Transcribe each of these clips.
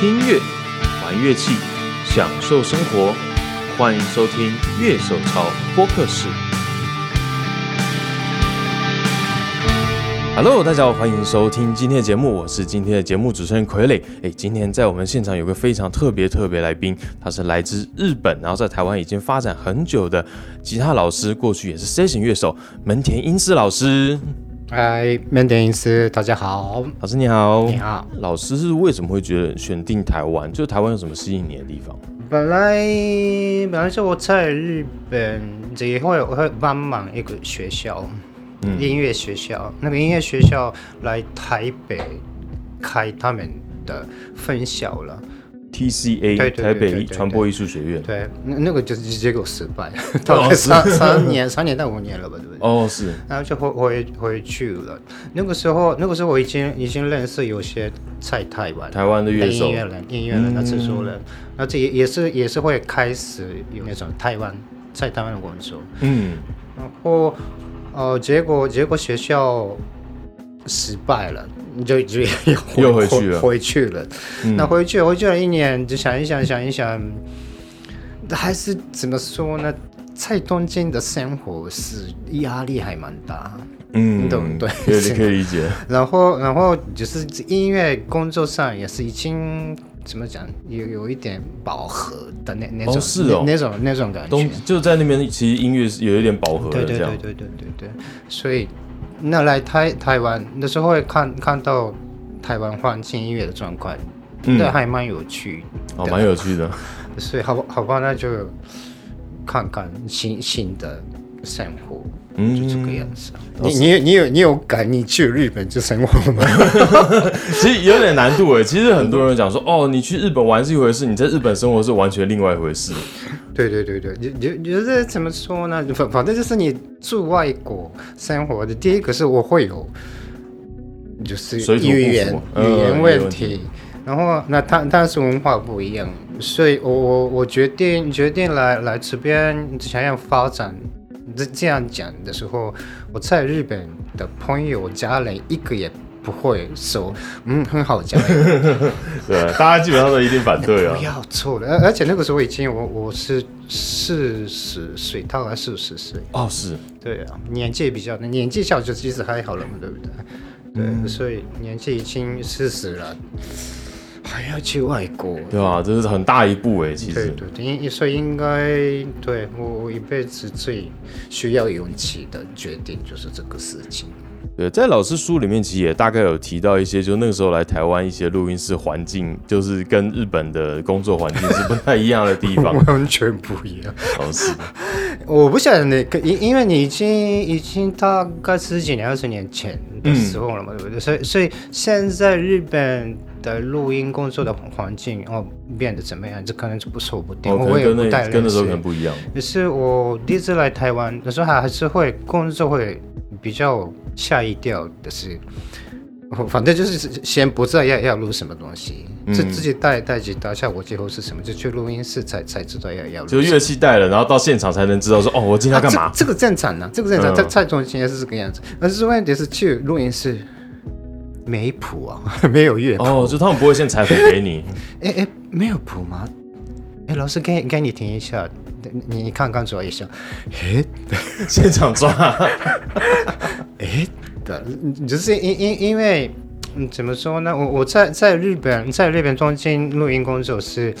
听音乐，玩乐器，享受生活。欢迎收听《乐手潮播客室》。Hello，大家好，欢迎收听今天的节目，我是今天的节目主持人傀儡。哎，今天在我们现场有个非常特别特别来宾，他是来自日本，然后在台湾已经发展很久的吉他老师，过去也是 session 乐手门田英司老师。嗨，门田英司，大家好，老师你好，你好。老师是为什么会觉得选定台湾？就台湾有什么吸引你的地方？本来本来是我在日本也会会帮忙一个学校。音乐学校，那个音乐学校来台北开他们的分校了。TCA，台北传播艺术学院。对，那那个就是结果失败，大概三三年，三年到五年了吧，对不对？哦，是。然后就回回回去了。那个时候，那个时候我已经已经认识有些在台湾台湾的乐手、音乐人、音乐人、那制作人，那这也也是也是会开始有那种台湾在台湾的工作。嗯，然后。哦，结果结果学校失败了，你就 就又回去了，回去了。那回去回去了一年，就想一想想一想，还是怎么说呢？在东京的生活是压力还蛮大，嗯，对不对？可以可以理解。然后然后就是音乐工作上也是已经。怎么讲？有有一点饱和的那那种那种那种感觉，就在那边，其实音乐是有一点饱和的对对对对对对对。所以那来台台湾那时候会看看到台湾环境音乐的状况，那还蛮有趣，哦，蛮有趣的。所以好好吧，那就看看新新的生活。嗯，就这个样子。你你你有你有敢你去日本就生活吗？其实有点难度哎。其实很多人讲说，哦，你去日本玩是一回事，你在日本生活是完全另外一回事。对对对对，你你觉得怎么说呢？反反正就是你住外国生活的，第一个是我会有，就是语言语言问题，然后那他但是文化不一样，所以我我我决定决定来来这边想要发展。这这样讲的时候，我在日本的朋友家人一个也不会说，嗯，很好讲。对，大家基本上都一定反对啊。不要错了，而而且那个时候已经我我是四十岁，他还四十岁。哦，是。对啊，年纪比较年纪小就其实还好了嘛，对不对？对，所以年纪已经四十了。还要去外国，对吧？这是很大一步哎，其实。对对，应所以应该对我一辈子最需要勇气的决定就是这个事情。对，在老师书里面其实也大概有提到一些，就那个时候来台湾一些录音室环境，就是跟日本的工作环境是不太一样的地方，完全不一样。哦，是。我不晓得那个，因因为你已经已经大概十几年、二十年前的时候了嘛，对不对？所以所以现在日本。的录音工作的环境哦变得怎么样？这可能就不是我不定，我也不太跟那时候可能不一样。也是我第一次来台湾的时候，还还是会工作会比较吓一跳的是，反正就是先不知道要要录什么东西，自自己带带吉他，效果最后是什么，就去录音室才才知道要要录。就乐器带了，然后到现场才能知道说哦，我今天要干嘛？这个正常呢，这个正常，在蔡中心也是这个样子。但是问题是去录音室。没谱啊，没有乐谱哦，就他们不会先采谱给你。哎哎，没有谱吗？哎，老师给给你听一下，你你看看左一下。哎，现场抓。哎，的，就是因因因为怎么说呢？我我在在日本，在日本东京录音工作是，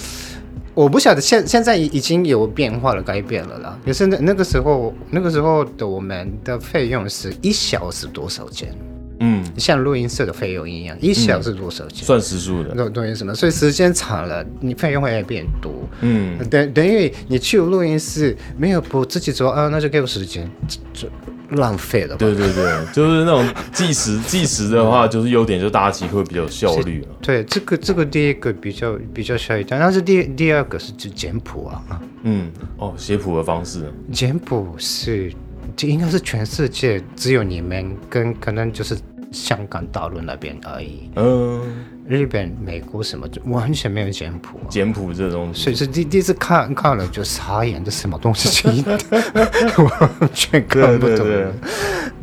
我不晓得现现在已已经有变化了，改变了啦。可是那那个时候，那个时候的我们的费用是一小时多少钱？嗯，像录音室的费用一样，一小时多少钱？算时数的，录录音什么？所以时间长了，你费用会变多。嗯，等等于你去录音室没有不自己做啊，那就给我时间，就浪费了。对对对，就是那种计时 计时的话，就是优点就大家其实会比较效率 对，这个这个第一个比较比较效率，但是第第二个是就简谱啊。嗯，哦，写谱的方式，简谱是就应该是全世界只有你们跟可能就是。香港、大陆那边而已。嗯，日本、美国什么就完全没有简谱。简谱这东西，所以是第第一次看看了就傻眼，这什么东西？完全看不懂。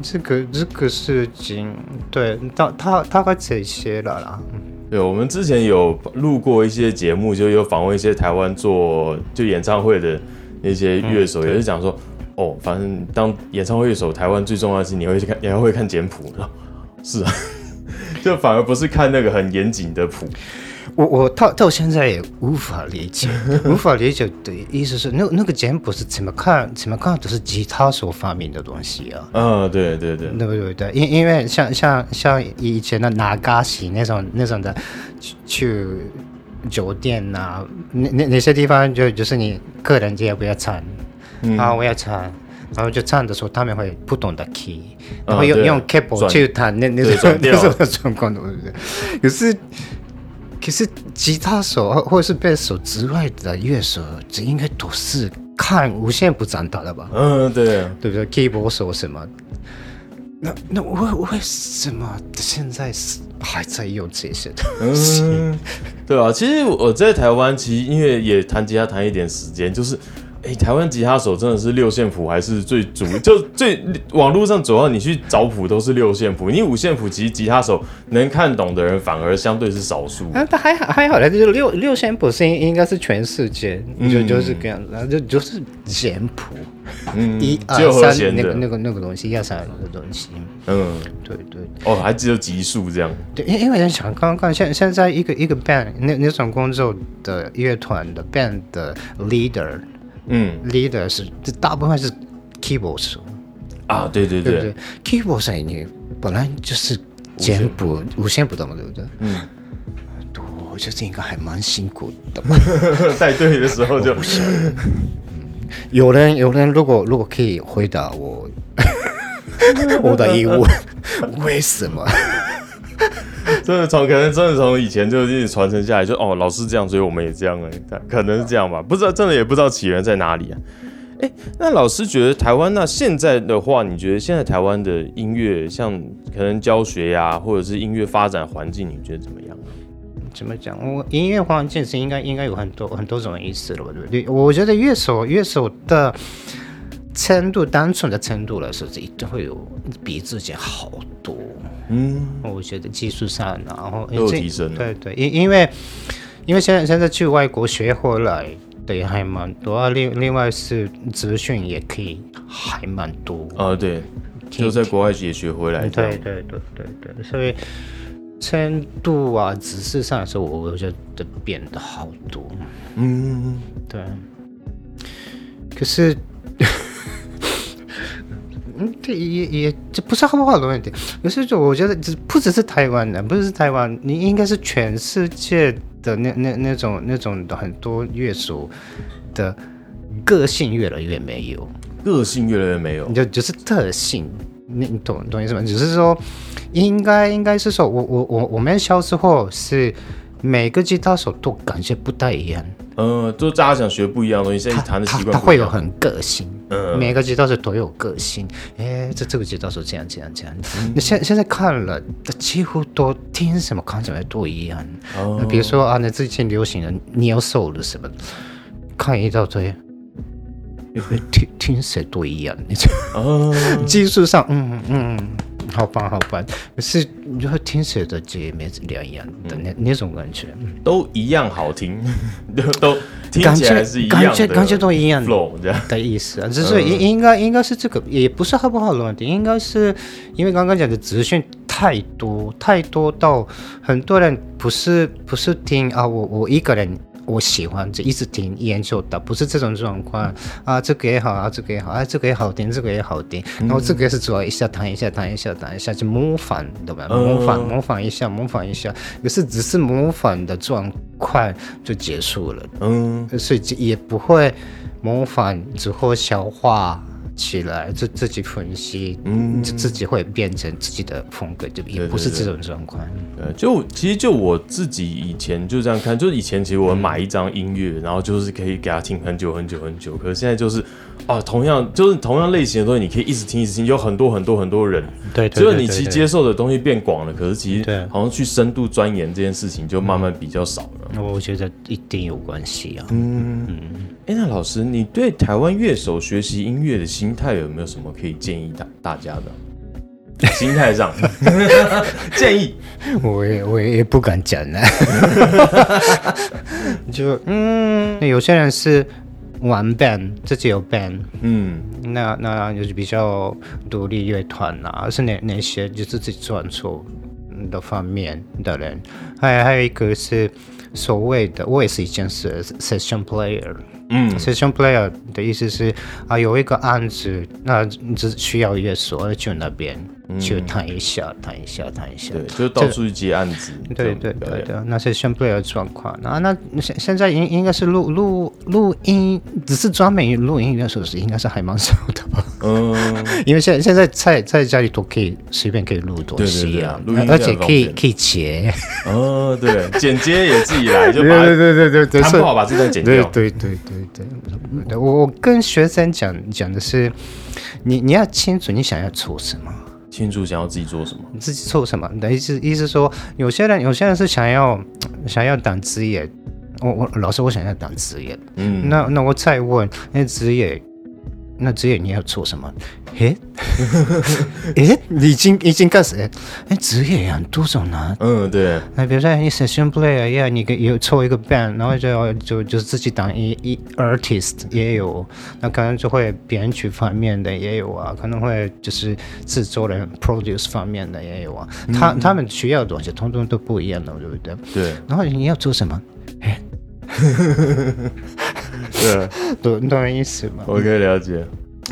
这个这个事情，对，大大大概这些了啦。对，我们之前有录过一些节目，就有访问一些台湾做就演唱会的那些乐手，也是讲说，哦，反正当演唱会乐手，台湾最重要的是你会去看，你还会看简谱，是啊，就反而不是看那个很严谨的谱。我我到到现在也无法理解，无法理解的意思是，那那个简谱是怎么看怎么看都是吉他所发明的东西啊。嗯，对对对，对不对？对，因因为像像像以前的拿嘎西那种那种的，去酒店呐，那那那些地方就就是你个人就要不要唱，啊，我要唱，然后就唱的时候他们会不懂的 key，然后用用 keyboard 去弹那那种那种状况，对不对？可是。可是吉他手或者是贝斯手之外的乐手，这应该都是看无限不长大的吧？嗯，对，对不对？keyboard 手什么？那那为为什么现在是还在用这些东西？对啊，其实我在台湾，其实因为也弹吉他弹一点时间，就是。哎，台湾吉他手真的是六线谱还是最主？就最网络上主要你去找谱都是六线谱，你五线谱其实吉他手能看懂的人反而相对是少数。啊，他还好还好嘞，就是六六线谱是应应该是全世界就就是这样子，就就是简谱，嗯，一二三那个那个那个东西，一二三的东西。嗯，对对。哦，还只有级数这样。对，因因为在想刚刚现现在一个一个 band 那那种工作的乐团的 band 的 leader。嗯，leader 是这大部分是 keyboard 手啊，对对对对对，keyboard 手你本来就是简谱五线谱的嘛，对不对？嗯，我觉得应该还蛮辛苦的。带队的时候就，有人有人如果如果可以回答我 我的疑问，为什么？真的从可能真的从以前就一直传承下来，就哦老师这样，所以我们也这样哎，可能是这样吧，不知道真的也不知道起源在哪里啊。哎，那老师觉得台湾那现在的话，你觉得现在台湾的音乐像可能教学呀，或者是音乐发展环境，你觉得怎么样？怎么讲？我音乐环境是应该应该有很多很多种意思了，对不对？我觉得乐手乐手的。程度单纯的程度来说，这一定会有比之前好多。嗯，我觉得技术上，然后有提升。对对，因因为因为现在现在去外国学回来的还蛮多啊。另另外是资讯也可以还蛮多。啊，对，就在国外也学回来。对对对对对，所以深度啊、知识上来说，我我觉得变得好多。嗯，对。可是。嗯，这也也这不是好不好的问题，有时候我觉得这不只是台湾的，不只是台湾，你应该是全世界的那那那种那种的很多乐手的个性越来越没有，个性越来越没有，就就是特性，你你懂懂意思吗？只是说应该应该是说我我我我们小时候是每个吉他手都感觉不太一样。嗯，就大家想学不一样的东西，现在弹的习惯他会有很个性，嗯，每个吉他手都有个性。哎，这这个吉他手这样这样这样。那现现在看了，几乎都听什么看起来都一样。哦，比如说啊，那最近流行的 Neo Soul 什么，看一大堆，听听谁都一样那种。哦，技术上，嗯嗯。好棒，好棒！可是你就听起来的也没两样的那那种感觉，都一样好听，都听起来是一样的，感觉感觉都一样的的意思啊。只是应应该应该是这个，也不是好不好的问题，应该是因为刚刚讲的资讯太多太多到很多人不是不是听啊，我我一个人。我喜欢就一直听研究的，不是这种状况啊，这个也好啊，这个也好啊，这个也好听，这个也好听，然后这个是主要一下弹一下弹一下弹一下就模仿，懂吧？模仿模仿一下模仿一下，可是只是模仿的状况就结束了，嗯，所以也不会模仿之后消化。起来，自自己分析，嗯，自己会变成自己的风格，就也不是这种状况。呃，就其实就我自己以前就这样看，就是以前其实我买一张音乐，然后就是可以给他听很久很久很久。可是现在就是，啊，同样就是同样类型的东西，你可以一直听一直听，有很多很多很多人。对，就是你其实接受的东西变广了，可是其实好像去深度钻研这件事情就慢慢比较少了。那我觉得一定有关系啊。嗯嗯。哎，那老师，你对台湾乐手学习音乐的心态有没有什么可以建议大大家的？心态上 建议，我也我也不敢讲呢。就嗯，有些人是玩 band，自己有 band，嗯，那那就是比较独立乐团啊，是那那些就是自己创作的方面的人。还还有一个是所谓的，我也是以前是 session player。嗯，session player 的意思是啊，有一个案子，那只需要一个锁去那边。去弹一下，弹一下，谈一下，对，就到处去接案子。对对对对，那 session player 状况，那那现现在应应该是录录录音，只是专门录音乐手是应该是还蛮少的吧？嗯，因为现现在在在家里都可以随便可以录东西啊，而且可以可以截。哦，对，剪接也自己来，就把对对对对对，他不好把这段剪掉。对对对。对对，我我跟学生讲讲的是，你你要清楚你想要做什么，清楚想要自己做什么，自己做什么？你的意思意思说，有些人有些人是想要想要当职业，我我老师我想要当职业，嗯，那那我再问那职业。那职业你要做什么？诶，诶，已经已经开始，哎，职业呀多种呢。嗯，对。那比如说你 session player，呀，你给有凑一个 band，然后就就就自己当一一 artist 也有，那可能就会编曲方面的也有啊，可能会就是制作人 produce 方面的也有啊。他他们需要的东西通通都不一样的，对不对？对。然后你要做什么？哎。对，懂懂意思吗？我可以了解。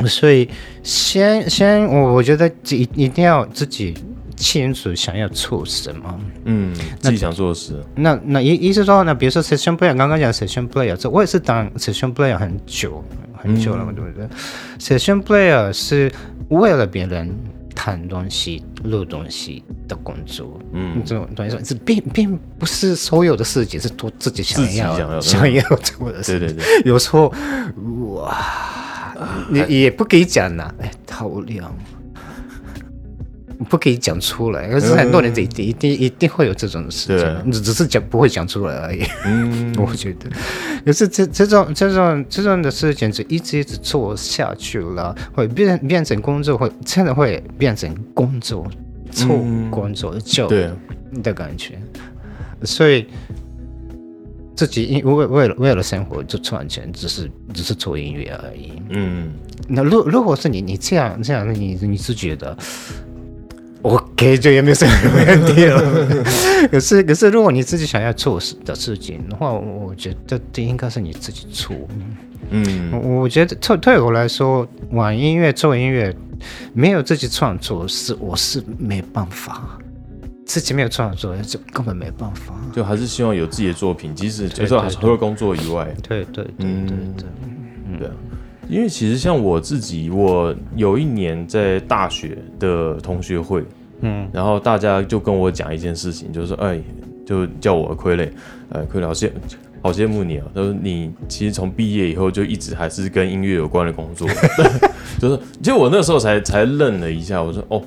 所以，先先，我我觉得一一定要自己清楚想要做什么。嗯，自己想做的事。那那意意思说呢？比如说 session player，刚刚讲 session player，这我也是当 session player 很久很久了嘛，对不对？session player 是为了别人。弹东西、录东西的工作，嗯，这种东西是并并不是所有的事情是都自己想要想要做的事。对对对，有时候哇，你也不可以讲呐，哎，好无聊。不可以讲出来，可是很多人一定一定一定会有这种事情，只只是讲不会讲出来而已。嗯，我觉得，可是这这种这种这种的事情，就一直一直做下去了，会变变成工作，会真的会变成工作，做工作就对。的感觉。所以自己因为为了为了生活就赚钱，只是只是做音乐而已。嗯，那如如果是你你这样这样，你你是觉得？OK，就也没有什么问题了。可是，可是，如果你自己想要做的事情的话，我觉得这应该是你自己做。嗯，我觉得对对我来说，玩音乐、做音乐，没有自己创作是我是没办法。自己没有创作，就根本没办法。就还是希望有自己的作品，即使就是除了工作以外。对对对对对，对。因为其实像我自己，我有一年在大学的同学会，嗯，然后大家就跟我讲一件事情，就是说，哎，就叫我傀儡，呃，傀儡好羡好羡慕你啊，他说你其实从毕业以后就一直还是跟音乐有关的工作，就是，其实我那时候才才愣了一下，我说，哦，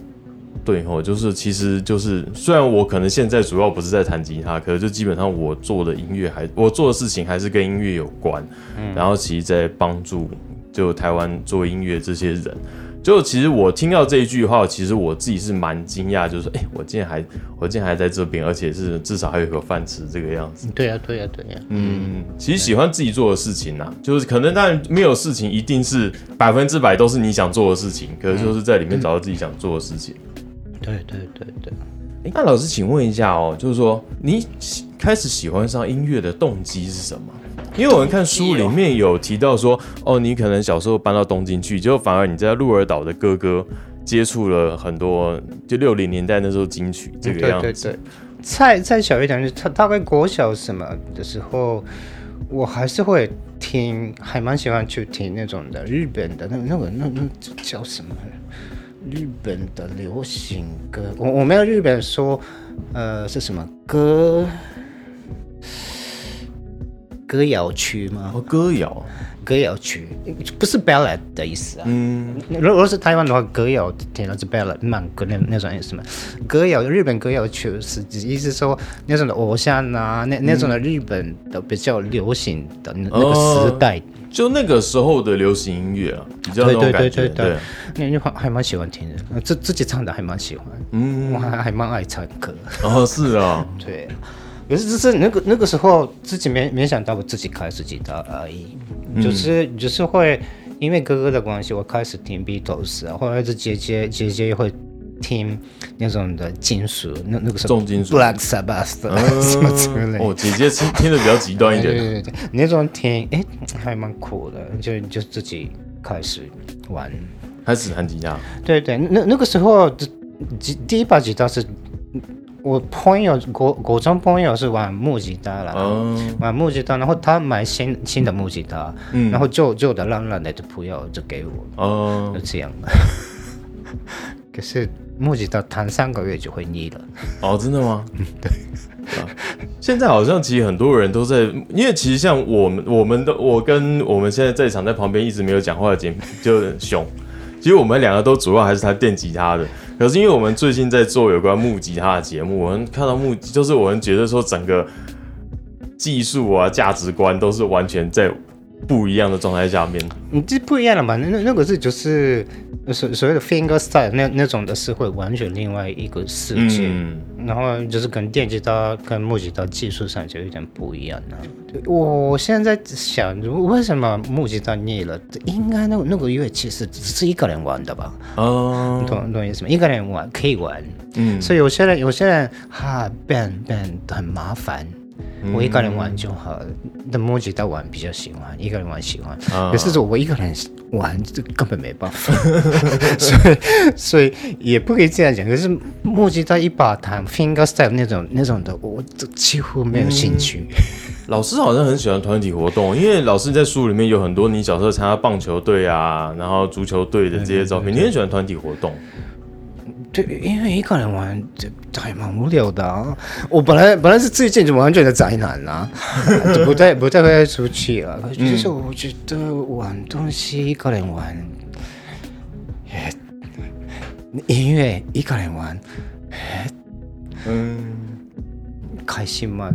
对哦，就是其实就是虽然我可能现在主要不是在弹吉他，可是就基本上我做的音乐还我做的事情还是跟音乐有关，嗯，然后其实在帮助。就台湾做音乐这些人，就其实我听到这一句话，其实我自己是蛮惊讶，就是说，哎，我竟然还，我竟然还在这边，而且是至少还有一个饭吃这个样子。对呀，对呀，对呀。嗯，其实喜欢自己做的事情呐，就是可能当然没有事情一定是百分之百都是你想做的事情，可是就是在里面找到自己想做的事情。对对对对。那老师，请问一下哦，就是说你开始喜欢上音乐的动机是什么？因为我们看书里面有提到说，哦，你可能小时候搬到东京去，结果反而你在鹿儿岛的哥哥接触了很多，就六零年代那时候金曲这个样子。对对对，再再小一点，就他大概国小什么的时候，我还是会听，还蛮喜欢去听那种的日本的那那个那那叫什么？日本的流行歌。我我没有日本说，呃，是什么歌？歌谣区吗？哦，歌谣，歌谣曲，不是 ballad 的意思啊。嗯，如果是台湾的话，歌谣听到是 ballad 慢歌那那种意思嘛。歌谣日本歌谣曲是意思说那种的偶像啊，那那种的日本的比较流行的那个时代，就那个时候的流行音乐啊，比较那种感觉。对，那句话还蛮喜欢听的，自自己唱的还蛮喜欢。嗯，我还还蛮爱唱歌。哦，是啊，对。可是只是那个那个时候自己没没想到我自己开始吉他而已，就是就是会因为哥哥的关系，我开始听 Beatles 啊，或者是姐姐姐姐会听那种的金属，那那个时候重金属，Black Sabbath 什么之类。哦，姐姐听听的比较极端一点，对对对，那种听哎还蛮酷的，就就自己开始玩，开始弹吉他。对对，那那个时候第第一把吉他是。我朋友国国中朋友是玩木吉他了，玩木吉他，然后他买新新的木吉他，然后旧旧的烂烂的就不要就给我，哦就这样。可是木吉他弹三个月就会腻了。哦，真的吗？对。现在好像其实很多人都在，因为其实像我们，我们的我跟我们现在在场在旁边一直没有讲话的节目，就熊。其实我们两个都主要还是弹电吉他的。可是因为我们最近在做有关木吉他的节目，我们看到木，就是我们觉得说整个技术啊、价值观都是完全在不一样的状态下面。你这不一样了嘛？那那个是就是所所谓的 finger style 那那种的是会完全另外一个世界。然后就是跟电吉他、跟木吉他技术上就有点不一样了。我现在想，为什么木吉他腻了？应该那那个乐器是只是一个人玩的吧？哦，懂懂意思吗？一个人玩可以玩，嗯，所以有些人有些人哈变变很麻烦。我一个人玩就好，那木吉他玩比较喜欢，一个人玩喜欢。可是我一个人玩，这根本没办法。所以，所以也不可以这样讲。可是木吉他一把弹，finger style 那种那种的，我几乎没有兴趣。老师好像很喜欢团体活动，因为老师在书里面有很多你小时候参加棒球队啊，然后足球队的这些照片。你很喜欢团体活动。对，因为一个人玩这还蛮无聊的啊。我本来本来是最近就完全的宅男啊，不太不太会出去啊。就是我觉得玩东西一个人玩，音乐一个人玩，嗯，开心吗？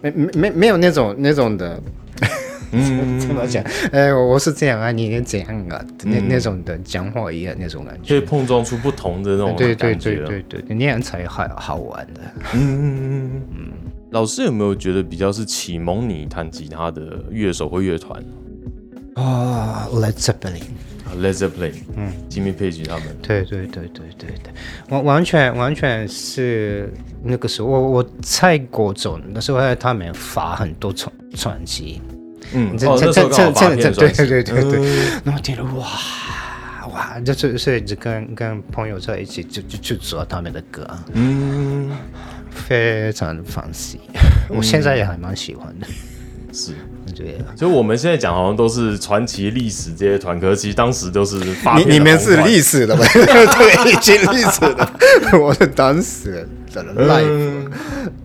没没没没有那种那种的。嗯，怎么讲？哎，我是这样啊，你怎样啊？那那种的讲话一样那种感觉，可以碰撞出不同的那种对对对对对，那样才好好玩的。嗯嗯。老师有没有觉得比较是启蒙你弹吉他的乐手或乐团？啊，Led Zeppelin，Led Zeppelin，嗯，Jimmy Page 他们。对对对对对对，完完全完全是那个时候，我我在国中那时候，他们发很多传传奇。嗯，这这这这这对对对对。对，然后听了哇哇，就是所以就跟跟朋友在一起就就就做他们的歌，嗯，非常放心，我现在也还蛮喜欢的，是，对，所以我们现在讲好像都是传奇历史这些团，可其实当时都是发，你你们是历史的吧？对，已经历史的，我是当时的 live，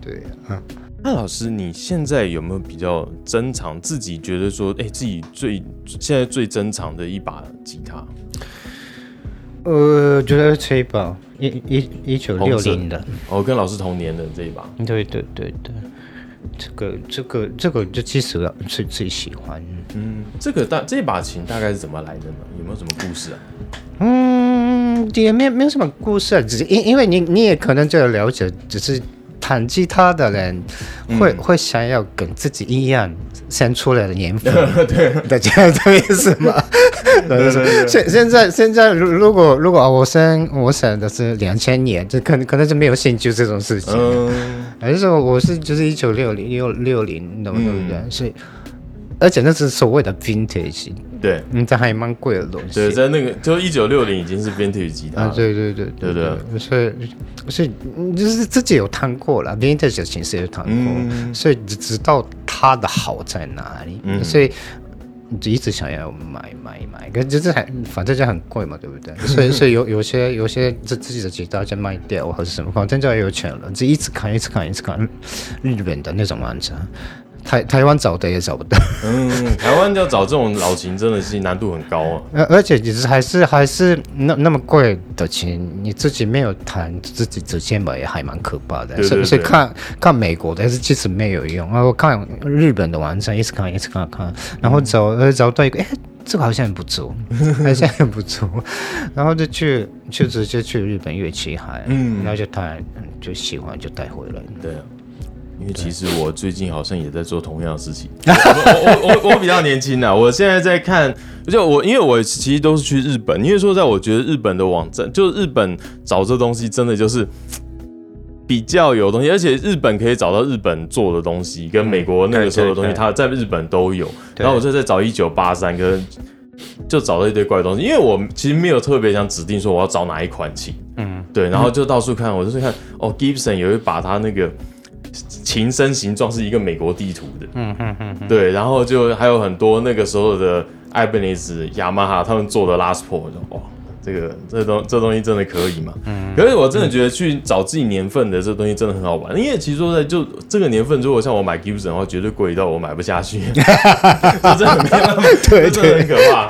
对啊。那老师，你现在有没有比较珍藏自己觉得说，哎，自己最现在最珍藏的一把吉他？呃，觉得这一把一一一九六零的，哦，跟老师同年的这一把。对对对对，这个这个这个就其实最最喜欢。嗯，这个大这把琴大概是怎么来的呢？有没有什么故事啊？嗯，也没没有什么故事啊，只是因因为你你也可能就了解，只是。弹吉他的人会会想要跟自己一样生出来的年份，对，大家懂意思吗？现现在现在如如果如果我生我生的是两千年，就可能可能就没有兴趣这种事情。还是说我是就是一九六零六六零，对不对？所以。而且那是所谓的 vintage，对，嗯，这还蛮贵的东西。对，在那个就一九六零已经是 vintage 吉他。啊，对对对对对。所以所以就是自己有弹过了，vintage 的形式有弹过，所以知道它的好在哪里。嗯所以就一直想要买买买，可就是还反正就很贵嘛，对不对？所以所以有有些有些自自己的吉他就卖掉或者什么，反正就有钱了，就一直看一直看一直看日本的那种玩家。台台湾找的也找不到。嗯，台湾要找这种老琴真的是难度很高啊。而而且其实还是还是那那么贵的琴，你自己没有弹，自己直接买也还蛮可怕的。所以所以看看美国的，是其实没有用。然后看日本的网站，一直看一直看看，然后找呃找到一个，哎，这个好像不错，好像不错，然后就去就直接去日本乐器行，嗯，然后就弹就喜欢就带回来。对。因为其实我最近好像也在做同样的事情。我我我我比较年轻啊，我现在在看，就我因为我其实都是去日本，因为说在我觉得日本的网站，就日本找这东西真的就是比较有东西，而且日本可以找到日本做的东西，跟美国那个时候的东西，它在日本都有。然后我就在找一九八三，跟就找到一堆怪东西，因为我其实没有特别想指定说我要找哪一款琴，嗯，对，然后就到处看，我就是看哦，Gibson 有一把它那个。琴身形状是一个美国地图的，嗯嗯嗯，对，然后就还有很多那个时候的艾贝尼斯、雅马哈他们做的拉斯珀，哇。这个这东这东西真的可以嘛？嗯，可是我真的觉得去找自己年份的这东西真的很好玩，因为其实说在就这个年份，如果像我买 Gibson 的话，绝对贵到我买不下去，真的没有那么对，真的很可怕。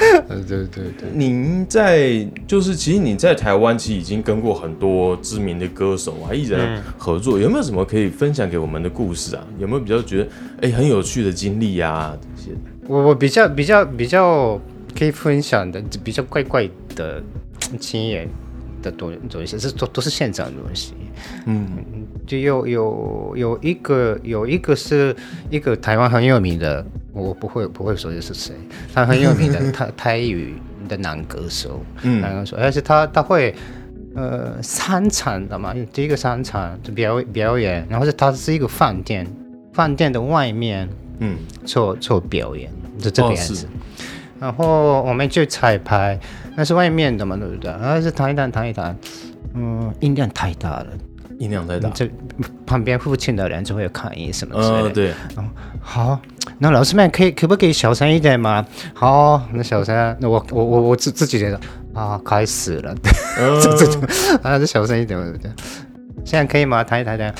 对对对。您在就是其实你在台湾其实已经跟过很多知名的歌手啊艺人合作，有没有什么可以分享给我们的故事啊？有没有比较觉得哎很有趣的经历啊？这些我我比较比较比较可以分享的比较怪怪的。经验的多多一些，这都都是现场的东西。嗯，就有有有一个有一个是一个台湾很有名的，我不会不会说这是谁，他很有名的台台语的男歌手。嗯，男歌手，而且他他会呃三场的嘛，第一个三场就表表演，然后是他是一个饭店，饭店的外面，嗯，做做表演，就这个样子。然后我们去彩排。那是外面的嘛，对不对？然后是谈一谈谈一谈，嗯，音量太大了，音量太大，这旁边附近的人就会有抗议什么之类的。对，嗯，好，那老师们可以可不可以小声一点嘛？好，那小声，那我我我我自自己觉得啊，开始了，这这种啊，就小声一点，对不对？现在可以吗？弹一弹弹，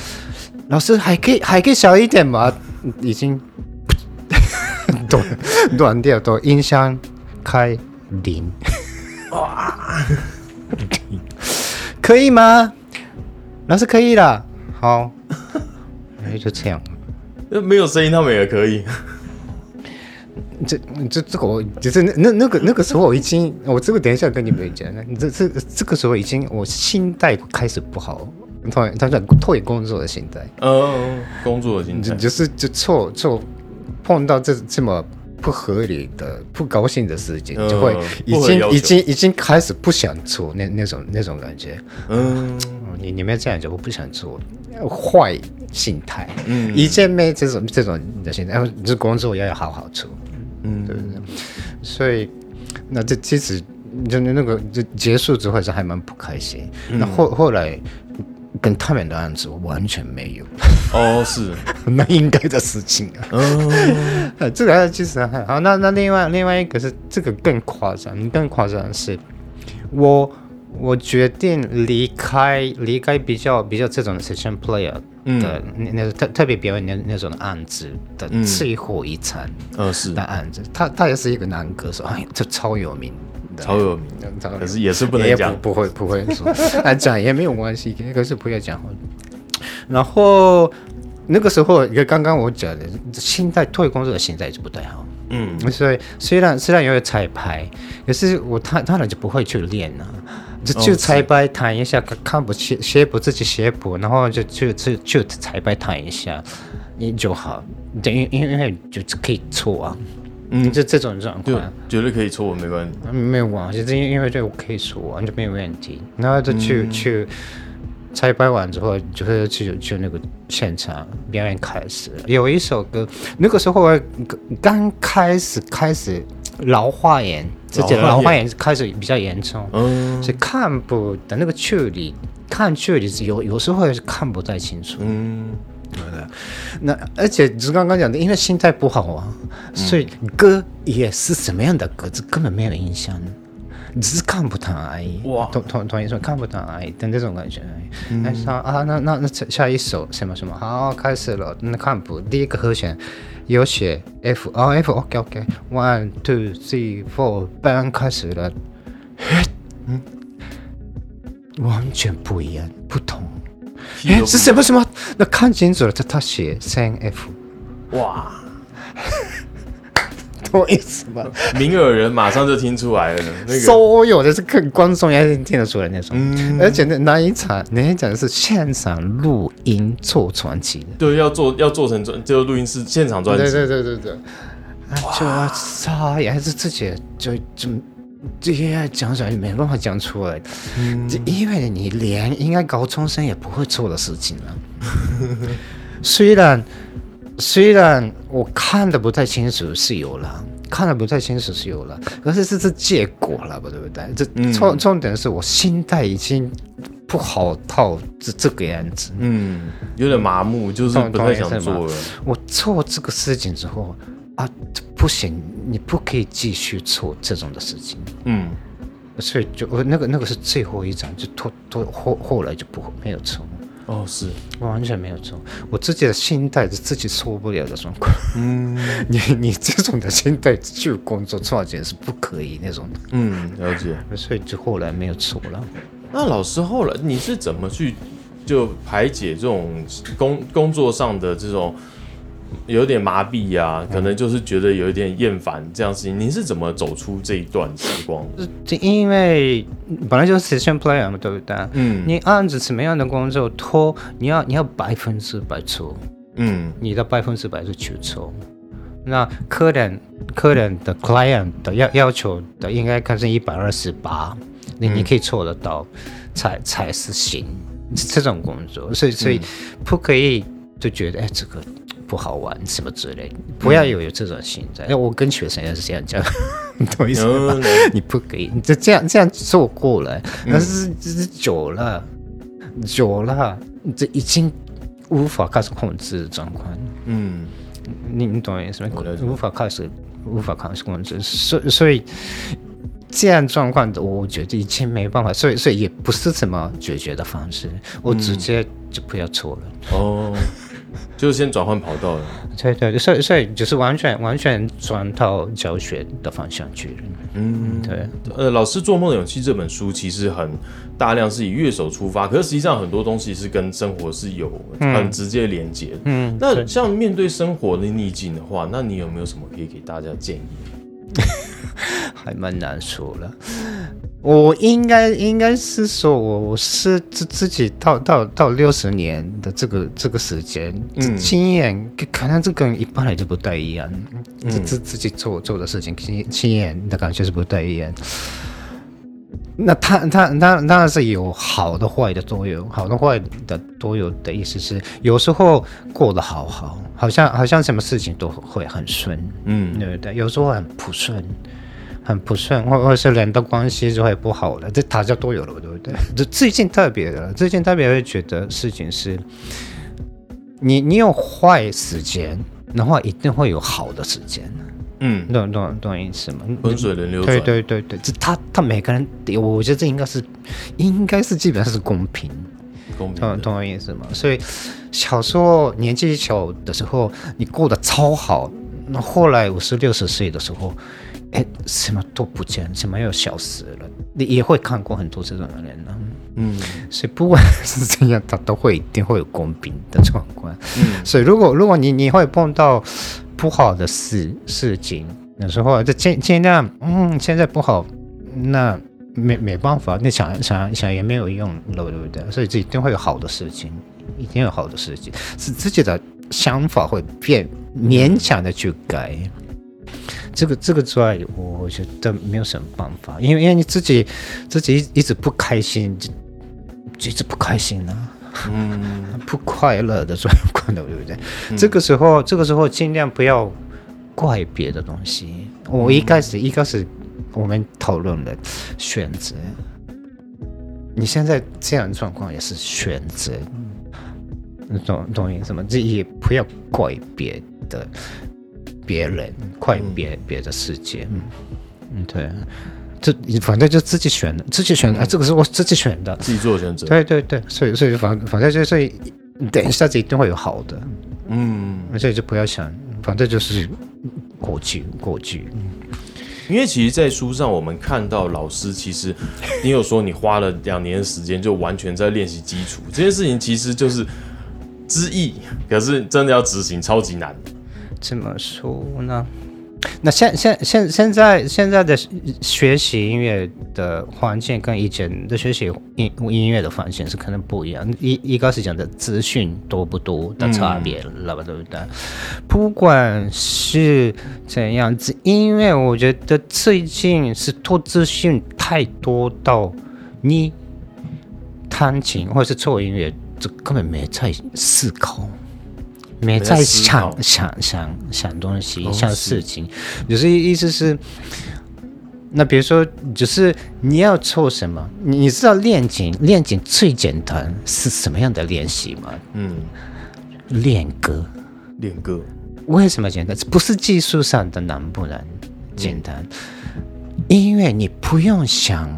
老师还可以还可以小一点吗？已经断断掉，都音箱开零。哇，可以吗？那是可以的。好，那 就这样。那没有声音，他们也可以。这、这、这个，我就是那、那、那个、那个时候，我已经，我这个等一下跟你们讲。你这、这、这个时候已经，我心态开始不好。他、他讲退工作的心态。哦，工作的心态，就是就错错碰到这这么。不合理的、不高兴的事情，就会已经、已经、已经开始不想做那那种那种感觉。嗯，你你们这样子，我不想做，坏心态。嗯，一见没这种这种的心态，然后这工作要要好好做。嗯，对不对？所以那这其实就那个就结束之后是还蛮不开心。那后后来。跟他们的案子完全没有哦，是 那应该的事情啊。哦，这个其实还好。那那另外另外一个是这个更夸张，更夸张的是，我我决定离开离开比较比较这种 session player 的那那特特别表演那那种案子的最后一场，呃是。的案子，他他也是一个男歌手，哎，这超有名。超有名，可是也是不能讲，不会不会说，啊 讲也没有关系，可是不要讲。然后那个时候，也刚刚我讲的，现在退工作的心态就不太好。嗯，所以虽然虽然有彩排，可是我他当然就不会去练了，就就彩排弹一下，看不起写谱自己写谱，然后就就就就彩排弹一下，你就好，等于因为就是可以错啊。嗯，就这种状况，绝对可以错，没关系，没有关系，这因为这我可以错，完全没有问题。然后就去去彩排完之后，就是去去那个现场表演开始。有一首歌，那个时候我刚开始开始老花眼，自己的老花眼开始比较严重，嗯，所以看不的那个距离，看距离是有有时候是看不太清楚，嗯。对的，那而且就是刚刚讲的，因为心态不好啊，所以歌也是什么样的歌，这根本没有印象。只是看不到而已。哇，同同同意说看不到而已的那种感觉。那，说啊，那那那下一首什么什么，好，开始了。那看谱第一个和弦有写 F，哦 F，OK OK，One Two Three Four，班开始了。嗯，完全不一样，不同。哎，是什么什么？那看清楚了，这他写三 F。哇。我意思吧，明耳人马上就听出来了。那个所有的是看观众也听得出来那种，而且那那一场那一场是现场录音做传奇，对，要做要做成专，就录音室现场专辑，对对对对对。就操，也还是自己就就这些讲出来没办法讲出来，就因为你连应该高中生也不会做的事情了。虽然。虽然我看的不太清楚是有了，看的不太清楚是有了，可是这是结果了吧，对不对？这重重点是我心态已经不好到这这个样子，嗯，有点麻木，就是不太想做了。我做这个事情之后啊，不行，你不可以继续做这种的事情，嗯，所以就我那个那个是最后一张，就拖拖后后来就不没有抽。哦，是完全没有错。我自己的心态是自己受不了的状况。嗯，你你这种的心态去工作赚钱是不可以那种的。嗯，了解。所以就后来没有错了。那老师后来你是怎么去就排解这种工工作上的这种？有点麻痹呀，可能就是觉得有一点厌烦这样事情。你是怎么走出这一段时光？是因为本来就是 session player 嘛，对不对？嗯。你按着什么样的工作拖，你要你要百分之百做，嗯，你的百分之百是去做。那客人客人的 client 的要要求的应该看是一百二十八，你你可以做得到，才才是行这种工作。所以所以不可以就觉得哎这个。不好玩什么之类，不要有有这种心态。哎，我跟学生也是这样讲，你 懂意思吗？你不可以，你就这样这样做过了，但是这是久了，久了，这已经无法开始控制状况。嗯，你你懂意思吗？无法开始，无法开始控制，所所以这样状况，我觉得已经没办法，所以所以也不是什么解决的方式，我直接就不要做了。哦。就是先转换跑道了，对对，所以所以就是完全完全转到教学的方向去了。嗯，对。呃，老师做梦的勇气这本书其实很大量是以乐手出发，可是实际上很多东西是跟生活是有很直接连接。嗯，那像面对生活的逆境的话，那你有没有什么可以给大家建议？还蛮难说了。我应该应该是说，我我是自自己到到到六十年的这个这个时间经验，可能这跟一般人就不太一样。自自自己做做的事情经经验的感觉是不太一样。那他他他当然是有好的坏的都有，好的坏的都有的意思是，有时候过得好好，好像好像什么事情都会很顺，嗯，对不对？有时候很不顺。很不顺，或或者是人的关系就会不好了，这大家都有了，对不对？这最近特别的，最近特别会觉得事情是，你你有坏时间的话，一定会有好的时间。嗯，懂懂懂意思吗？温水轮流转。对对对对，这他他每个人，我觉得这应该是应该是基本上是公平，公平，懂懂我意思吗？所以小时候年纪小的时候，你过得超好，那后来五十六十岁的时候。哎，什么都不见，什么又消失了？你也会看过很多这种的人呢。嗯，所以不管是怎样，他都会一定会有公平的状况。嗯，所以如果如果你你会碰到不好的事事情，有时候就尽尽量，嗯，现在不好，那没没办法，你想想想也没有用了，对不对？所以这一定会有好的事情，一定有好的事情，是自己的想法会变，勉强的去改。这个这个之外，我觉得没有什么办法，因为因为你自己自己一一直不开心，就一直不开心啊，嗯，不快乐的状况，对不对？这个时候这个时候尽量不要怪别的东西。我一开始一开始我们讨论了选择，你现在这样状况也是选择，懂懂意思吗？这也不要怪别的。别人，快别别的世界，嗯，对，这反正就自己选的，自己选的，这个是我自己选的，自己做选择。对对对，所以所以反反正就所以等一下子一定会有好的，嗯，所以就不要想，反正就是过去过去。因为其实，在书上我们看到老师，其实你有说你花了两年的时间，就完全在练习基础这件事情，其实就是之意，可是真的要执行，超级难。怎么说呢？那现现现现在现在的学习音乐的环境跟以前的学习音音乐的环境是可能不一样。一一个是讲的资讯多不多的差别了吧，对不对？不管是怎样子，音乐我觉得最近是多资讯太多到你弹琴或者是做音乐，这根本没在思考。没在想想想想东西，想事情，就是意思是，那比如说，就是你要做什么？你知道练琴，练琴最简单是什么样的练习吗？嗯，练歌，练歌，为什么简单？不是技术上的难不难？简单，因为你不用想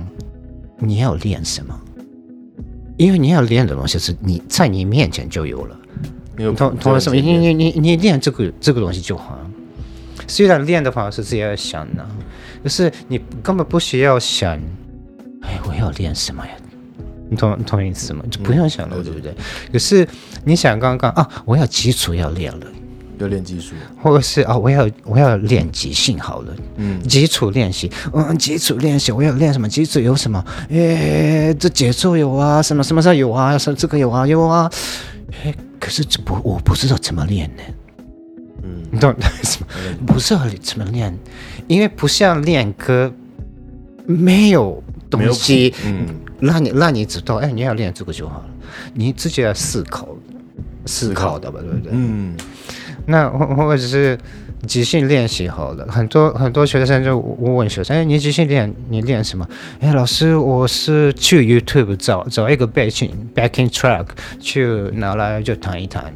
你要练什么，因为你要练的东西是你在你面前就有了。同同什么？你你你你练这个这个东西就好。虽然练的话是自己要想的，可是你根本不需要想。哎，我要练什么呀？你同同意思吗？就不用想了，对不对？可是你想刚刚啊，我要基础要练了，要练基础，或者是啊，我要我要练即兴好了。嗯，基础练习，嗯，基础练习，我要练什么？基础有什么？诶，这节奏有啊，什么什么时候有啊？什这个有啊，有啊。哎。可是这不，我不知道怎么练呢。嗯，你懂 什么？不知道怎么练，因为不像练歌，没有东西，嗯，让你让你知道，哎，你要练这个就好了。你自己要思考，思考的吧，对不对？嗯。那或或者是即兴练习好了，很多很多学生就问学生，哎，你即兴练，你练什么？哎，老师，我是去 YouTube 找找一个 backing backing track 去拿来就弹一弹。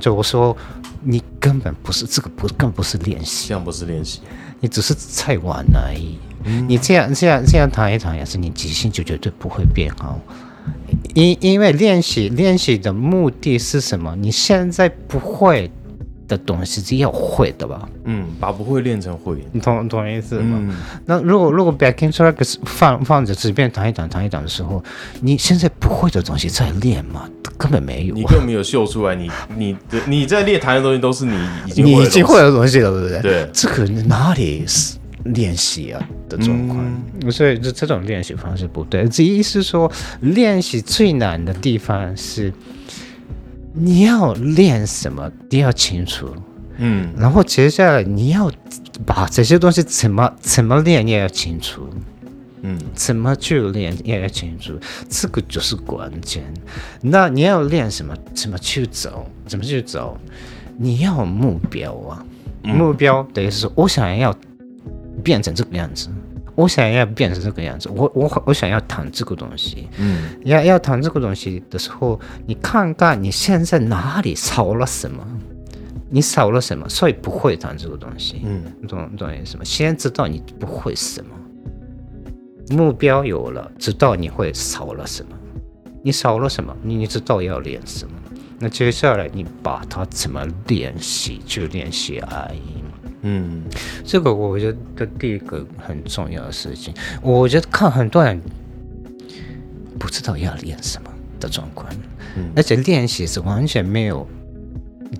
就我说，你根本不是这个，不更不是练习，这样不是练习，你只是在玩而已。你这样这样这样弹一弹，也是你即兴就绝对不会变好。因因为练习练习的目的是什么？你现在不会的东西是要会的吧？嗯，把不会练成会，你懂懂意思吗？那如果如果 backing track 放放着随便弹一弹弹一弹的时候，你现在不会的东西在练吗？根本没有，你根本没有秀出来。你你的你在练弹的东西都是你已经你已经会的东西了，对不对？对，这个哪里是？练习啊的状况，所以这这种练习方式不对。这意思说，练习最难的地方是你要练什么，你要清楚。嗯，然后接下来你要把这些东西怎么怎么练也要清楚。嗯，怎么去练也要清楚，这个就是关键。那你要练什么？怎么去走？怎么去走？你要目标啊！目标等于是我想要。变成这个样子，我想要变成这个样子，我我我想要弹这个东西，嗯，要要弹这个东西的时候，你看看你现在哪里少了什么，你少了什么，所以不会弹这个东西，嗯，懂懂意思吗？先知道你不会什么，目标有了，知道你会少了什么，你少了什么，你你知道要练什么，那接下来你把它怎么练习就练习而已。嗯，这个我觉得第一个很重要的事情，我觉得看很多人不知道要练什么的状况，而且练习是完全没有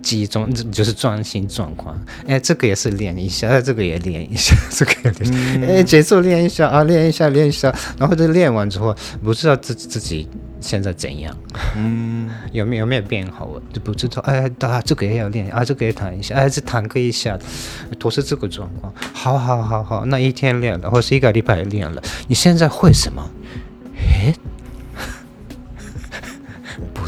集中，就是专心状况。哎，这个也是练一下，这个也练一下，这个也练，哎，节奏练一下啊，练一下，练一下，然后就练完之后，不知道自自己。现在怎样？嗯，有没有没有变好？就不知道。哎，啊，这个也要练啊，这个也弹一下，哎，这弹个一下，都是这个状况。好好好好，那一天练了，或是一个礼拜练了，你现在会什么？哎，不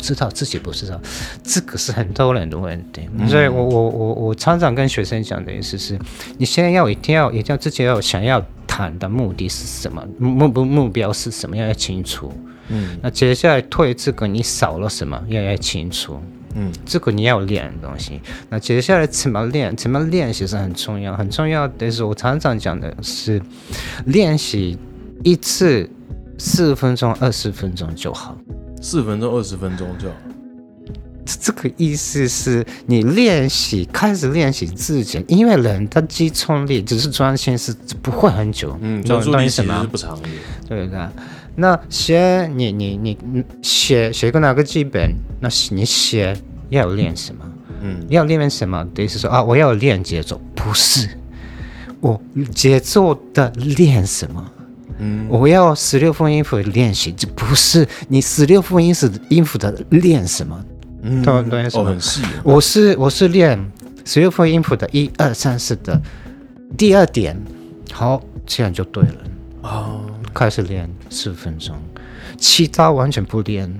知道，自己不知道，这个是很多人的问题。所以我我我我常常跟学生讲的意思是，你现在要一定要一定要自己要想要谈的目的是什么？目目目标是什么？要要清楚。嗯，那接下来退这个，你少了什么？要要清楚。嗯，这个你要练的东西。那接下来怎么练？怎么练习是很重要，很重要的是我常常讲的是练习一次四分钟、二十分钟就好。四分钟、二十分钟就好。这个意思是你练习开始练习自己，因为人的集中力只是专心是不会很久，嗯，专注力其实是不长的，对不对？那写你你你写写个哪个剧本？那你写要练什么？嗯，要练什么？的意思说啊，我要练节奏，不是我节奏的练什么？嗯，我要十六分音符练习，这不是你十六分音符音符的练什么？懂懂意思吗？很细。我是我是练十六分音符的一二三四的第二点，好，这样就对了。哦，开始练十分钟，其他完全不练，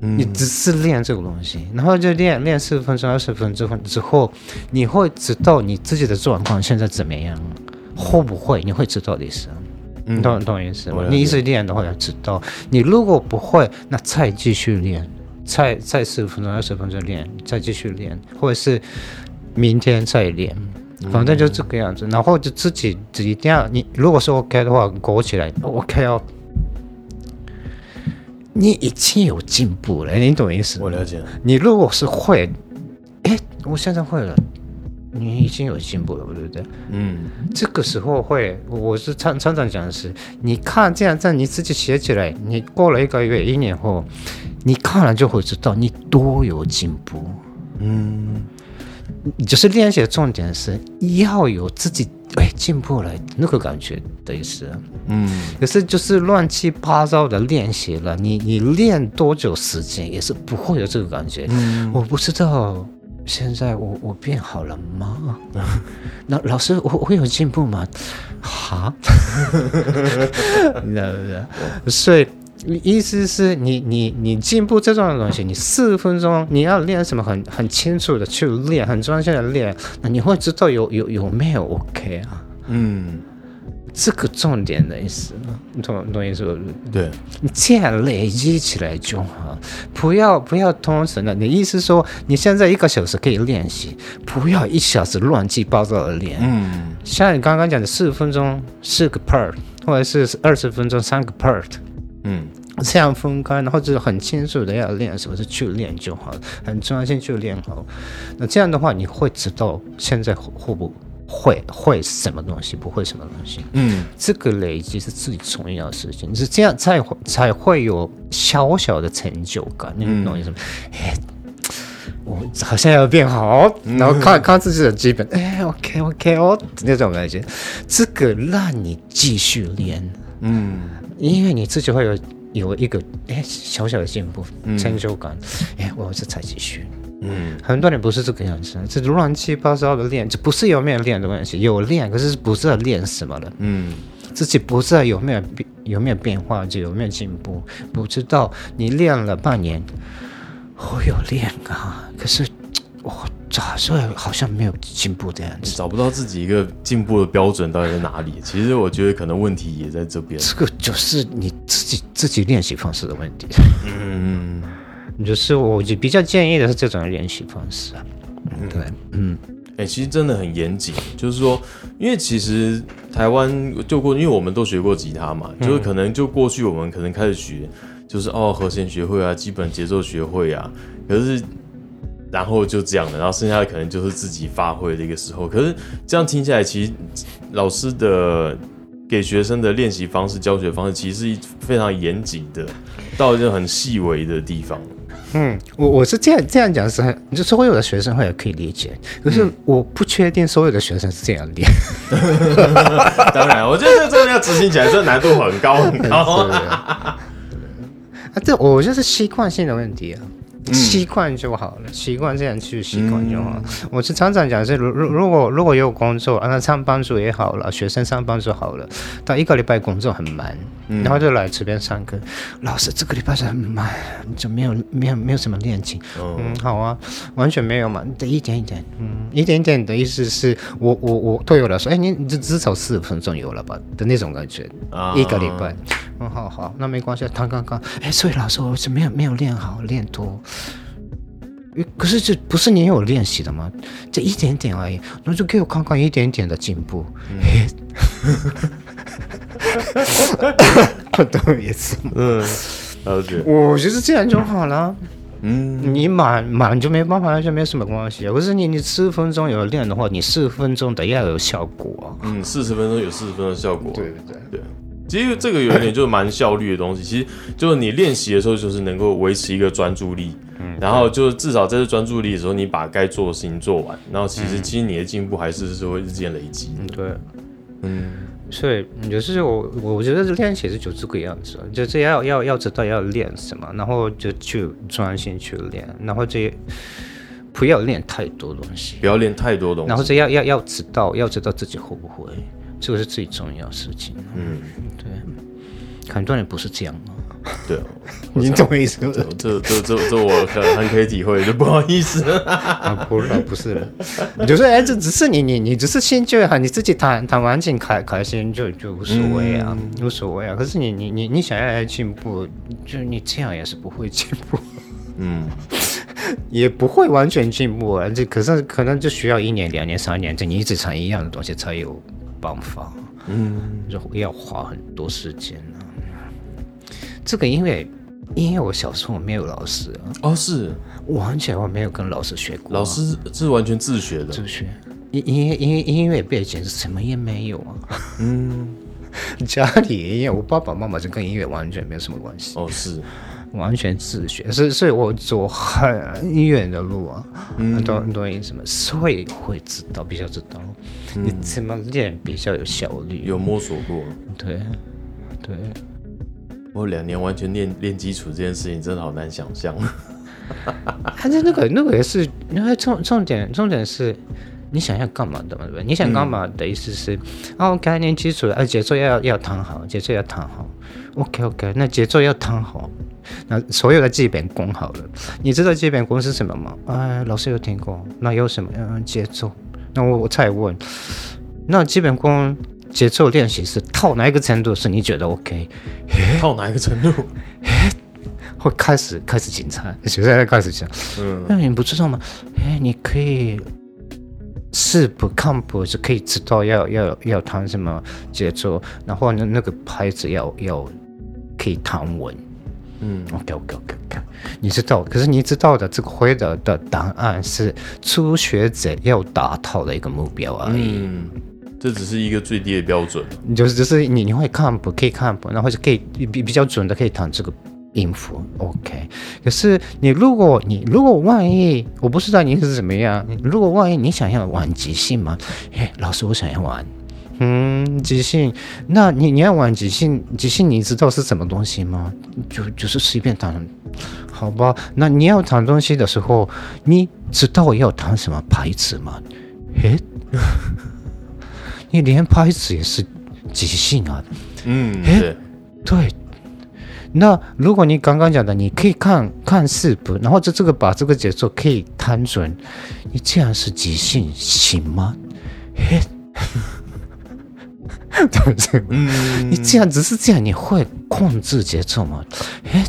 你只是练这个东西，然后就练练十分钟、二十分钟之后，你会知道你自己的状况现在怎么样，会不会？你会知道的意思。你懂懂意思吗？你一直练的话要知道，你如果不会，那再继续练。再再十分钟、二十分钟练，再继续练，或者是明天再练，反正就这个样子。然后就自己一定要你，如果是 OK 的话，裹起来 OK 哦。你已经有进步了，你懂意思？我了解。你如果是会，哎，我现在会了，你已经有进步了，对不对？嗯。这个时候会，我是常常常讲的是，你看这样这样，你自己写起来，你过了一个月、一年后。你看了就会知道你多有进步，嗯，就是练习的重点是要有自己哎进步了那个感觉的意思，嗯，可是就是乱七八糟的练习了，你你练多久时间也是不会有这个感觉，嗯，我不知道现在我我变好了吗？那老师我我有进步吗？哈，那 不所以。意思是你你你进步这种东西，你四分钟你要练什么很很清楚的去练，很专心的练，那你会知道有有有没有 OK 啊？嗯，这个重点的意思，你懂懂意思不？对，你这样累积起来就好，不要不要通神了。你意思说你现在一个小时可以练习，不要一小时乱七八糟的练。嗯，像你刚刚讲的四分钟四个 part，或者是二十分钟三个 part。嗯，这样分开，然后就是很清楚的要练什么，是去练就好了，很专心去练好。那这样的话，你会知道现在会不会会什么东西，不会什么东西。嗯，这个累积是最重要的事情，是这样才会才会有小小的成就感。你懂意思吗？哎，我好像要变好，然后看看自己的基本，哎，OK OK 哦，那种感觉，这个让你继续练。嗯。因为你自己会有有一个哎小小的进步，成就感，哎，我这才继续。嗯，很多人不是这个样子，这乱七八糟的练，这不是有没有练的关系，有练，可是不知道练什么了。嗯，自己不知道有没有变有没有变化，就有没有进步，不知道你练了半年，我有练啊，可是我。咋说好像没有进步的样子，找不到自己一个进步的标准到底在哪里？其实我觉得可能问题也在这边。这个就是你自己自己练习方式的问题。嗯，就是我就比较建议的是这种练习方式啊。对，嗯，哎，其实真的很严谨，就是说，因为其实台湾就过，因为我们都学过吉他嘛，就是可能就过去我们可能开始学，就是哦和弦学会啊，基本节奏学会啊，可是。然后就这样的，然后剩下的可能就是自己发挥的一个时候。可是这样听起来，其实老师的给学生的练习方式、教学方式，其实是非常严谨的，到一个很细微的地方。嗯，我我是这样这样讲是，就所有的学生会可以理解，可是我不确定所有的学生是这样练。当然，我觉得这个要执行起来，这难度很高很高。啊，这我觉得是习惯性的问题啊。习惯就好了，习惯这样去习惯就好。我是常常讲是，如如如果如果有工作，那上班族也好了，学生上班族好了。他一个礼拜工作很忙，然后就来这边上课。老师这个礼拜是很忙，就没有没有没有什么练琴。嗯，好啊，完全没有嘛，得一点一点。嗯，一点一点的意思是我我我对我来说，哎，你你至少四十分钟有了吧的那种感觉。一个礼拜，嗯，好好，那没关系。他刚刚，哎，所以老师我是没有没有练好，练多。可是这不是你有练习的吗？这一点点而已，那就给我看看一点点的进步。我 懂意思。嗯，了解。我觉得这样就好了。嗯，你满满就没办法，就没什么关系。可是你你四分钟有练的话，你四分钟得要有效果。嗯，四十分钟有四十分钟的效果。对对对对。其实这个有一点就是蛮效率的东西。其实就是你练习的时候，就是能够维持一个专注力。嗯。然后就是至少在这专注力的时候，你把该做的事情做完。然后其实其实你的进步还是是会日渐累积。嗯，对。嗯。所以就是我，我觉得练习是就这个样子，就是要要要知道要练什么，然后就去专心去练，然后这不要练太多东西，不要练太多东西，然后这要要要知道要知道自己会不会，这个是最重要的事情。嗯，对，很多人不是这样吗？对，你懂我意思？这这这这我很很可以体会，就不好意思 啊，不是不是了，你就说哎，这只是你你你只是兴趣哈，你自己弹弹完琴开开心就就无所谓啊，无所谓啊。可是你你你你想要进步，就你这样也是不会进步，嗯，也不会完全进步啊。这可是可能就需要一年、两年、三年，这你一直弹一样的东西才有办法，嗯，就要花很多时间呢。这个因为，因为我小时候没有老师啊。哦，是，完全我没有跟老师学过。老师是完全自学的。自学，音音音音乐背景是什么也没有啊。嗯，家里音乐，我爸爸妈妈就跟音乐完全没有什么关系。哦，是，完全自学，所以所以我走很远的路啊。嗯，多多意思吗？所以会知道，比较知道，你怎么练比较有效率。有摸索过。对，对。我两年完全练练基础这件事情，真的好难想象。还是那个那个也是，因为重重点重点是，你想要干嘛的嘛？对不对？你想干嘛的意思是，哦，概念基础，呃，节奏要要弹好，节奏要弹好。OK OK，那节奏要弹好，那所有的基本功好了。你知道基本功是什么吗？哎，老师有听过。那有什么？嗯，节奏。那我我再问，那基本功？节奏练习是套哪一个程度是你觉得 OK？套哪一个程度？会开始开始紧张，现在开始讲。嗯，那你不知道吗？哎，你可以视谱看谱是可以知道要要要弹什么节奏，然后呢那个拍子要要可以弹稳。嗯，OK OK OK OK，你知道，可是你知道的这个回答的答案是初学者要达到的一个目标而已。这只是一个最低的标准，就是就是你你会看不可以看不，然后是可以比比较准的可以弹这个音符，OK。可是你如果你如果万一我不知道你是怎么样，如果万一你想要玩即兴嘛？哎，老师我想要玩，嗯，即兴，那你你要玩即兴，即兴你知道是什么东西吗？就就是随便弹，好吧？那你要弹东西的时候，你知道要弹什么牌子吗？诶。你连拍子也是即兴啊？嗯，嘿，对。那如果你刚刚讲的，你可以看看视谱，然后这这个把这个节奏可以弹准，你这样是即兴行吗？嘿，对不对？嗯，你这样只是这样，你会控制节奏吗？嘿。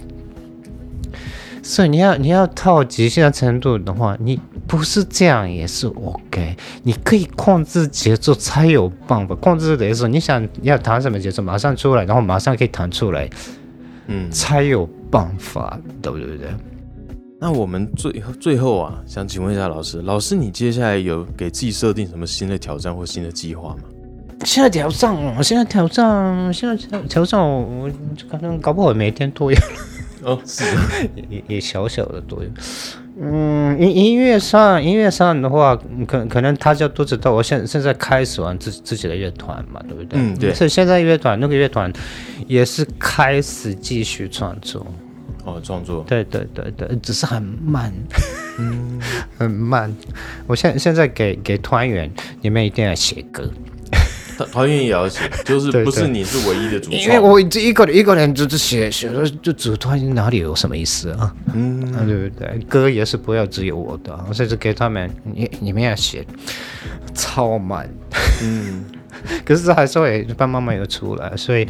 所以你要你要到极限的程度的话，你不是这样也是 OK。你可以控制节奏才有办法控制的意思，你想要弹什么节奏，马上出来，然后马上可以弹出来，嗯，才有办法，对不对？那我们最最后啊，想请问一下老师，老师你接下来有给自己设定什么新的挑战或新的计划吗？现在挑战哦，现在挑战，现在挑挑战，我可能搞不好每天都有。哦，是 也也小小的作用。嗯，音音乐上音乐上的话，可可能大家都知道，我现现在开始玩自自己的乐团嘛，对不对？嗯，对。是现在乐团那个乐团也是开始继续创作。哦，创作。对对对对，只是很慢，嗯，很慢。我现现在给给团员，你们一定要写歌。团员也要写，就是不是你是唯一的主创，因为我这一个一个人就是写写了就组团哪里有什么意思啊？嗯，对不对？歌也是不要只有我的，我甚至给他们，你你们要写，超慢，嗯，可是还是会慢慢慢有出来，所以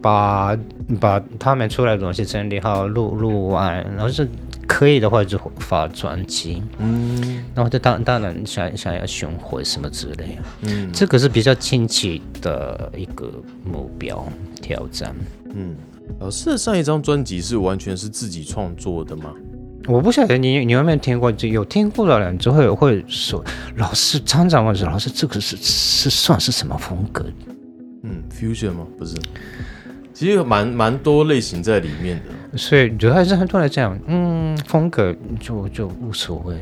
把把他们出来的东西整理好，录录完，然后是。可以的话就发专辑，嗯，然后就当当然想想要巡回什么之类的，嗯，这个是比较近期的一个目标挑战，嗯，老师的上一张专辑是完全是自己创作的吗？我不晓得你你有没有听过，就有听过的人就会会说，老师常常问说，老师这个是是算是什么风格？嗯，fusion 吗？不是，其实蛮蛮多类型在里面的，所以主要是很多人这样，嗯，风格就就无所谓，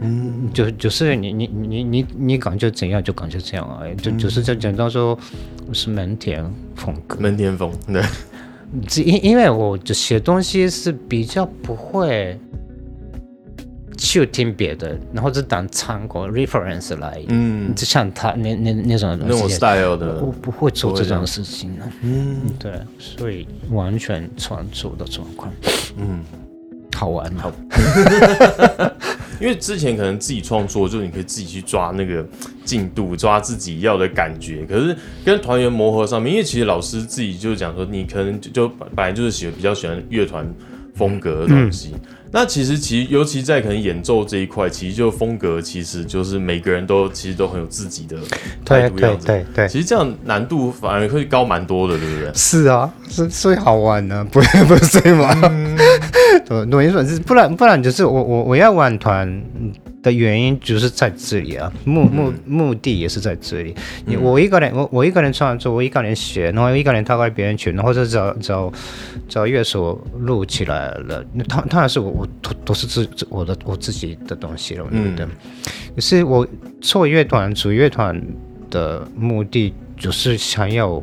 嗯，就就是你你你你你感觉怎样就感觉这样啊，就就是在讲到说是门田风格，门田风，对，因因为我这写东西是比较不会。就听别的，然后就当参考 reference 来，嗯，就像他那那那种那种 style 的，我不会做这种事情的，嗯，对，所以完全创作的状况，嗯，好玩，好，因为之前可能自己创作，就是你可以自己去抓那个进度，抓自己要的感觉，可是跟团员磨合上面，因为其实老师自己就讲说，你可能就本来就是喜比较喜欢乐团风格的东西。那其实，其实尤其在可能演奏这一块，其实就风格，其实就是每个人都其实都很有自己的态度样子。对对对，其实这样难度反而会高蛮多的，对不对？是啊，是最好玩的，不是 不是吗？对，诺言损是不然不然就是我我我要玩团。的原因就是在这里啊，目目目的也是在这里。你我一个人，我我一个人创作，我一个人写，然后一个人他给别人群，然后就找找找乐手录起来了。那当当然是我我都都是自我的我自己的东西了，对的。可是我做乐团组乐团的目的就是想要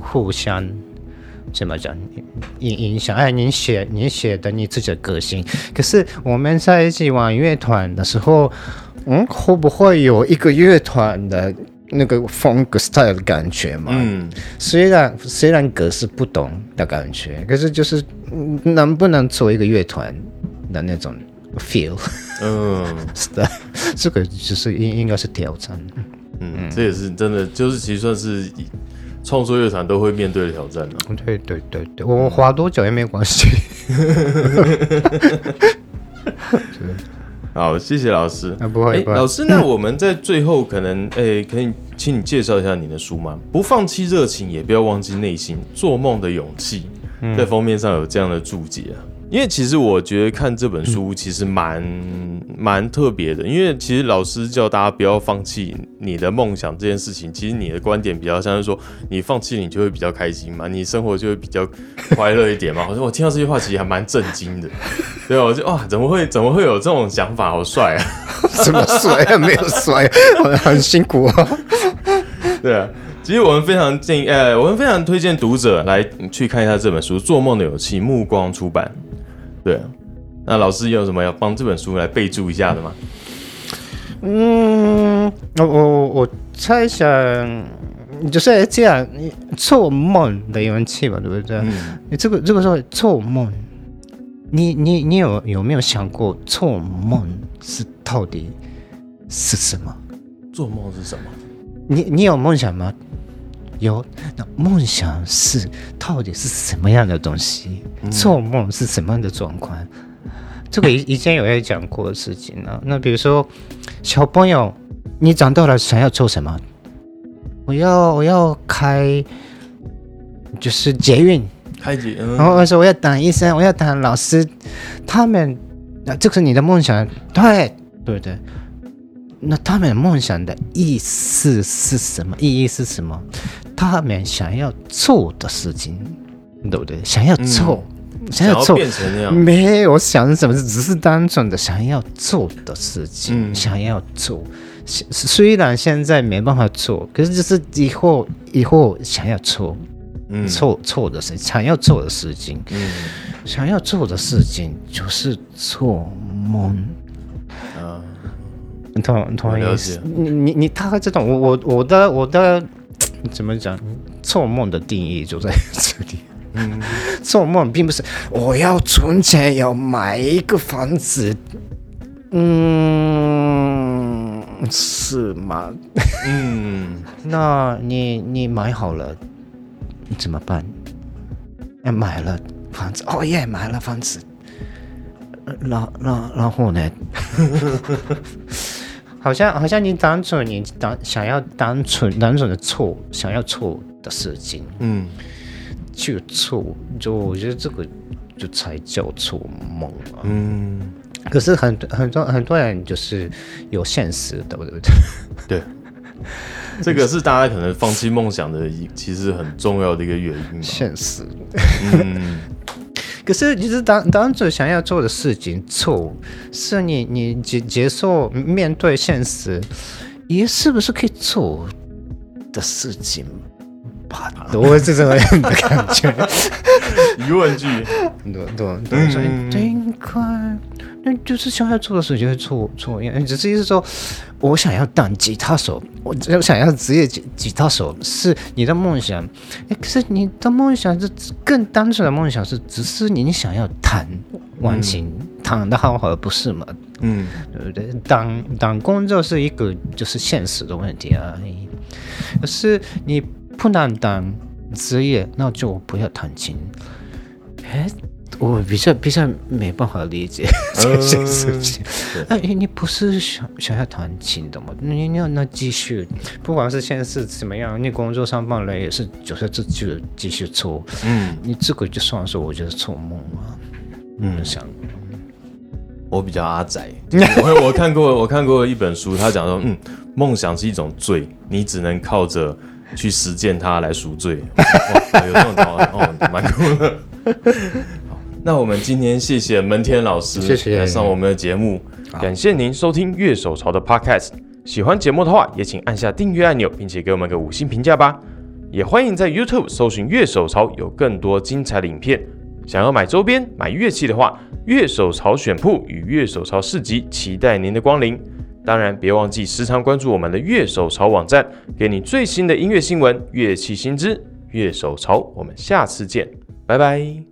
互相。怎么讲影影响？哎，你写你写的你自己的个性，可是我们在一起玩乐团的时候，嗯，会不会有一个乐团的那个风格 style 的感觉嘛？嗯，虽然虽然格式不懂的感觉，可是就是能不能做一个乐团的那种 feel？嗯，是的，这个就是应应该是挑战。嗯，这也是真的，就是其实算是。创作乐团都会面对的挑战呢。对对对对，我滑多久也没关系。好，谢谢老师。啊，不会，老师，那我们在最后可能，诶，可以请你介绍一下你的书吗？不放弃热情，也不要忘记内心，做梦的勇气，在封面上有这样的注解啊。因为其实我觉得看这本书其实蛮蛮特别的，因为其实老师叫大家不要放弃你的梦想这件事情，其实你的观点比较像是说，你放弃你就会比较开心嘛，你生活就会比较快乐一点嘛。我说我听到这句话其实还蛮震惊的，对我就哇，怎么会怎么会有这种想法？好帅啊！怎么帅啊？没有帅，很辛苦啊。对啊。其实我们非常建议，呃，我们非常推荐读者来去看一下这本书《做梦的勇气》，目光出版。对，那老师有什么要帮这本书来备注一下的吗？嗯，我我我猜想就是这样，你做梦的勇气吧，对不对？你这个这个时候做梦，你你你有有没有想过做梦是到底是什么？做梦是什么？你你有梦想吗？有那梦想是到底是什么样的东西？做梦是什么样的状况？这个以 以前有也讲过的事情呢。那比如说小朋友，你长大了想要做什么？我要我要开，就是捷运，开捷。然后我说我要当医生，我要当老师。他们那这是你的梦想，对对对。那他们梦想的意思是什么？意义是什么？他们想要做的事情，对不对？想要做，想要做，变成那样。没有想什么，只是单纯的想要做的事情，想要做。虽然现在没办法做，可是就是以后以后想要做，嗯做做的事，想要做的事情，嗯想要做的事情就是做梦。同同意思，你你你大概这种，我我我的我的怎么讲？做梦的定义就在这里。嗯，做梦并不是我要存钱要买一个房子。嗯，是吗？嗯，那你你买好了怎么办？哎，买了房子，哦耶，买了房子。然然然后呢？好像好像你单纯你单想要单纯单纯的错想要错的事情，嗯，就错，就我觉得这个就才叫做梦啊。嗯，可是很很多很多人就是有现实，对不对？对，这个是大家可能放弃梦想的一其实很重要的一个原因。现实，嗯。可是，其实当当主想要做的事情，做是你你接接受面对现实，你是不是可以做的事情？吧？我是这种的感觉。疑问句，对对对，对，应该。那就是想要做的事就会做做，因为只是意思说，我想要当吉他手，我我想要职业吉吉他手是你的梦想，哎，可是你的梦想是更单纯的梦想是，只是你想要弹完琴，弹的好好，不是吗？嗯，对不对？当当工作是一个就是现实的问题而已，可是你不能当职业，那就不要弹琴，哎。我比较比较没办法理解 这些事情。哎，你不是想想要弹琴的吗？你你要那继续，不管是现在是怎么样，你工作上班了也是就是这就继续做。嗯，你这个就算是我觉得做梦啊。嗯，想。我比较阿宅，我 我看过我看过一本书，他讲说，嗯，梦想是一种罪，你只能靠着去实践它来赎罪。哇，有这种 哦，蛮酷的。那我们今天谢谢门天老师来上我们的节目，感谢您收听月手潮的 Podcast。喜欢节目的话，也请按下订阅按钮，并且给我们个五星评价吧。也欢迎在 YouTube 搜寻乐手潮，有更多精彩的影片。想要买周边、买乐器的话，乐手潮选铺与乐手潮市集期待您的光临。当然，别忘记时常关注我们的乐手潮网站，给你最新的音乐新闻、乐器新知。乐手潮，我们下次见，拜拜。